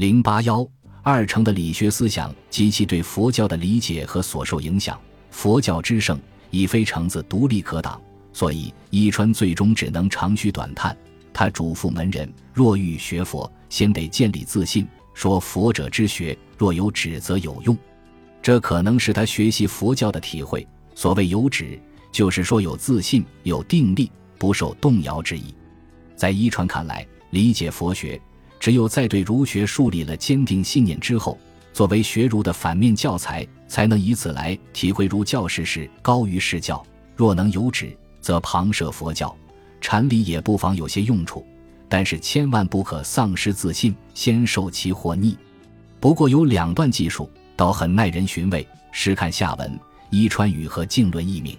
零八幺二程的理学思想及其对佛教的理解和所受影响，佛教之盛已非橙子独立可挡，所以伊川最终只能长吁短叹。他嘱咐门人：若欲学佛，先得建立自信。说佛者之学，若有指则有用。这可能是他学习佛教的体会。所谓有指，就是说有自信、有定力，不受动摇之意。在伊川看来，理解佛学。只有在对儒学树立了坚定信念之后，作为学儒的反面教材，才能以此来体会儒教世事高于世教。若能有止，则旁涉佛教，禅理也不妨有些用处。但是千万不可丧失自信，先受其祸逆。不过有两段记述，倒很耐人寻味。试看下文：伊川与和敬论一名。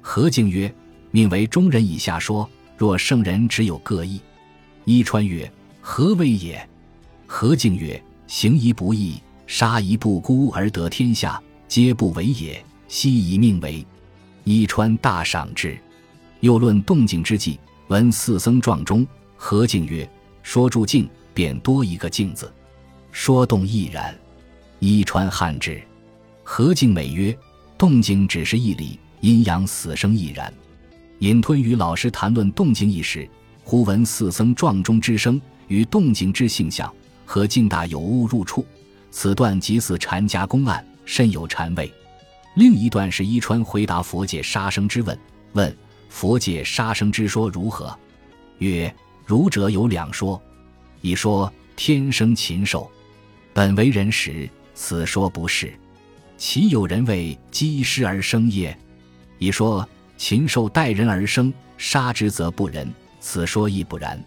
何敬曰：“命为中人以下说，若圣人只有各异。”伊川曰。何为也？何敬曰：“行一不义，杀一不孤而得天下，皆不为也。悉以命为。”伊川大赏之。又论动静之际，闻四僧撞钟，何敬曰：“说住静，便多一个静字；说动亦然。”伊川汉之。何敬美曰：“动静只是一理，阴阳死生亦然。”隐吞与老师谈论动静一时，忽闻四僧撞钟之声。与动静之性相，和静大有误入处，此段即似禅家公案，甚有禅味。另一段是伊川回答佛界杀生之问，问佛界杀生之说如何？曰：儒者有两说，一说天生禽兽，本为人时，此说不是。岂有人为鸡师而生耶？一说禽兽待人而生，杀之则不仁，此说亦不然。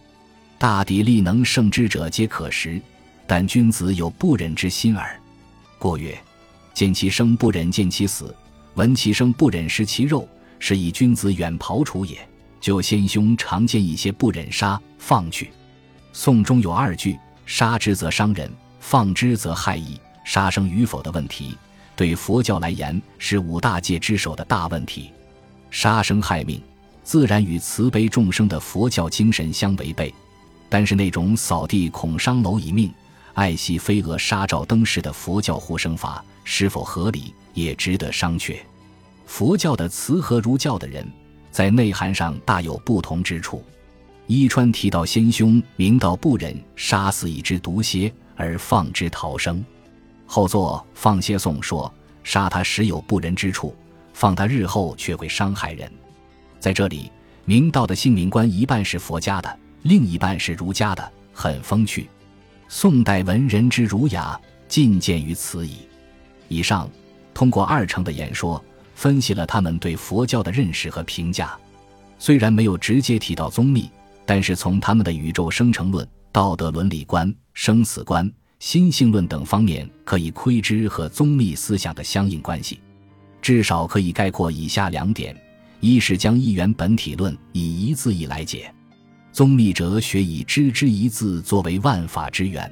大抵力能胜之者皆可食，但君子有不忍之心耳。过曰：见其生不忍见其死，闻其声不忍食其肉，是以君子远庖厨也。就先兄常见一些不忍杀放去。宋中有二句：杀之则伤人，放之则害矣。杀生与否的问题，对佛教来言是五大戒之首的大问题。杀生害命，自然与慈悲众生的佛教精神相违背。但是那种扫地恐伤蝼蚁命，爱惜飞蛾杀照灯式的佛教护生法是否合理，也值得商榷。佛教的慈和儒教的人在内涵上大有不同之处。伊川提到先兄明道不忍杀死一只毒蝎而放之逃生，后作放蝎颂说杀他时有不仁之处，放他日后却会伤害人。在这里，明道的姓名观一半是佛家的。另一半是儒家的，很风趣。宋代文人之儒雅，尽见于此矣。以上通过二程的演说，分析了他们对佛教的认识和评价。虽然没有直接提到宗密，但是从他们的宇宙生成论、道德伦理观、生死观、心性论等方面，可以窥知和宗密思想的相应关系。至少可以概括以下两点：一是将一元本体论以一字一来解。宗密哲学以知之一字作为万法之源，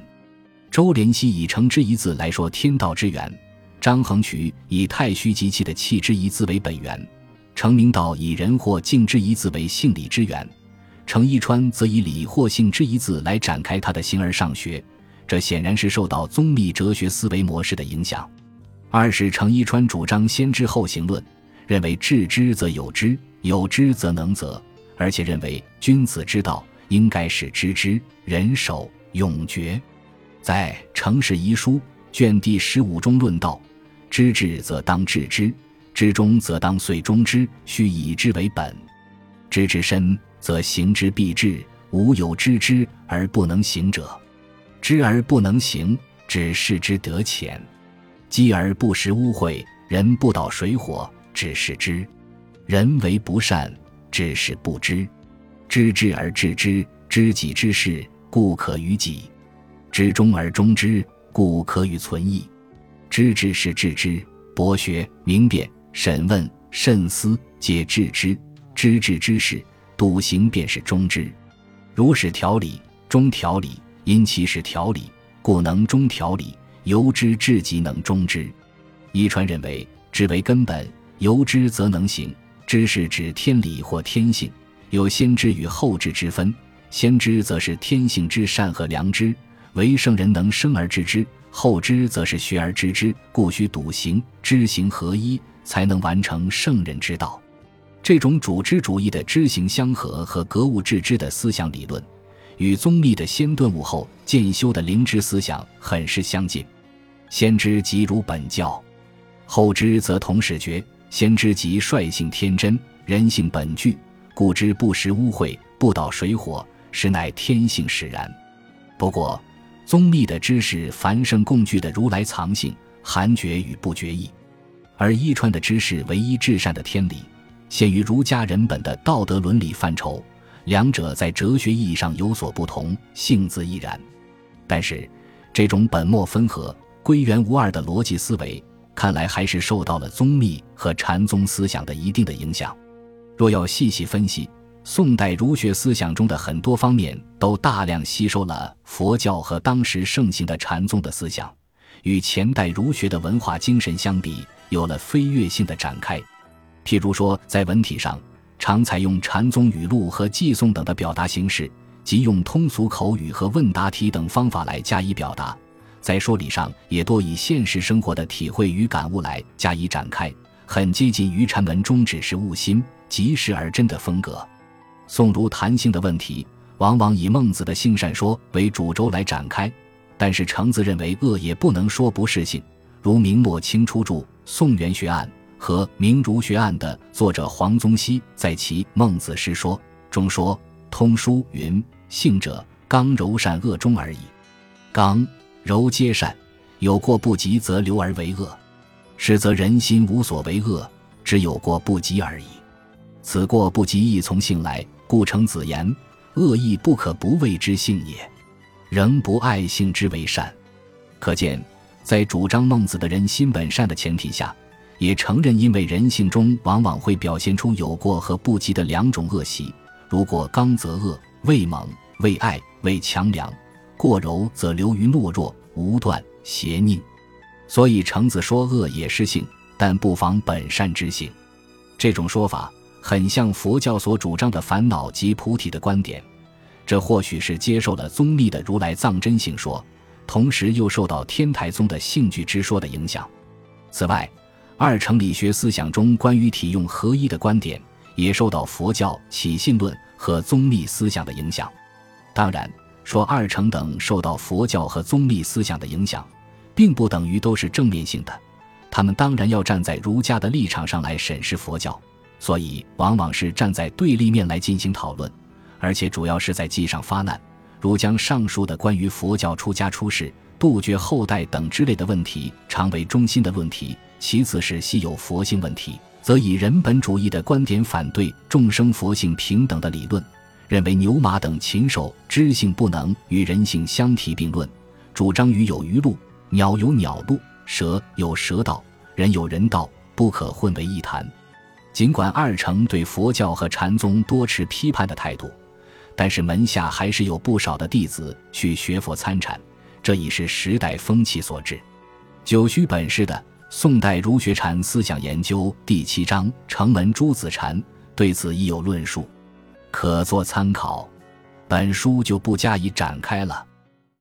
周濂溪以成之一字来说天道之源，张衡渠以太虚极气的气之一字为本源，程明道以人或静之一字为性理之源，程一川则以理或性之一字来展开他的形而上学。这显然是受到宗密哲学思维模式的影响。二是程一川主张先知后行论，认为致知则有知，有知则能则。而且认为君子之道应该是知之、仁守、永绝。在《成事遗书》卷第十五中论道：“知至则当致之，知中则当遂终之，须以之为本。知之深，则行之必至。无有知之而不能行者，知而不能行，只是之得浅。积而不食污秽，人不蹈水火，只是之。人为不善。”知是不知，知之而知之，知己之事，故可于己；知中而中之，故可与存异。知之是知之，博学明辨审问慎思，皆知之。知之之事，笃行便是中之。如是条理，中条理，因其是条理，故能中条理。由之至极，能中之。一传认为，知为根本，由之则能行。知是指天理或天性，有先知与后知之分。先知则是天性之善和良知，唯圣人能生而知之，后知则是学而知之，故须笃行，知行合一，才能完成圣人之道。这种主知主义的知行相合和格物致知的思想理论，与宗密的先顿悟后渐修的灵知思想很是相近。先知即如本教，后知则同始觉。先知即率性天真，人性本具，故知不食污秽，不蹈水火，实乃天性使然。不过，宗密的知识繁盛共具的如来藏性，含觉与不觉意；而一传的知识唯一至善的天理。限于儒家人本的道德伦理范畴，两者在哲学意义上有所不同，性自亦然。但是，这种本末分合、归元无二的逻辑思维，看来还是受到了宗密和禅宗思想的一定的影响。若要细细分析，宋代儒学思想中的很多方面都大量吸收了佛教和当时盛行的禅宗的思想，与前代儒学的文化精神相比，有了飞跃性的展开。譬如说，在文体上，常采用禅宗语录和寄颂等的表达形式，即用通俗口语和问答题等方法来加以表达；在说理上，也多以现实生活的体会与感悟来加以展开，很接近于禅门中只是悟心、即时而真的风格。宋儒谈性的问题，往往以孟子的性善说为主轴来展开，但是程子认为恶也不能说不是性，如明末清初著《宋元学案》。和《明儒学案》的作者黄宗羲在其《孟子诗说》中说：“通书云，性者刚柔善恶中而已。刚柔皆善，有过不及则流而为恶，实则人心无所为恶，只有过不及而已。此过不及亦从性来，故成子言：恶亦不可不谓之性也，仍不爱性之为善。可见，在主张孟子的人心本善的前提下。”也承认，因为人性中往往会表现出有过和不及的两种恶习。如果刚则恶，为猛，为爱，为强梁；过柔则流于懦弱，无断邪佞。所以程子说恶也是性，但不妨本善之性。这种说法很像佛教所主张的烦恼即菩提的观点。这或许是接受了宗密的如来藏真性说，同时又受到天台宗的性具之说的影响。此外，二程理学思想中关于体用合一的观点，也受到佛教起信论和宗密思想的影响。当然，说二程等受到佛教和宗密思想的影响，并不等于都是正面性的。他们当然要站在儒家的立场上来审视佛教，所以往往是站在对立面来进行讨论，而且主要是在记上发难，如将上述的关于佛教出家出世、杜绝后代等之类的问题，常为中心的论题。其次是稀有佛性问题，则以人本主义的观点反对众生佛性平等的理论，认为牛马等禽兽知性不能与人性相提并论，主张鱼有鱼路，鸟有鸟路，蛇有蛇道，人有人道，不可混为一谈。尽管二程对佛教和禅宗多持批判的态度，但是门下还是有不少的弟子去学佛参禅，这已是时代风气所致。九虚本事的。宋代儒学禅思想研究第七章城门诸子禅对此亦有论述，可作参考。本书就不加以展开了。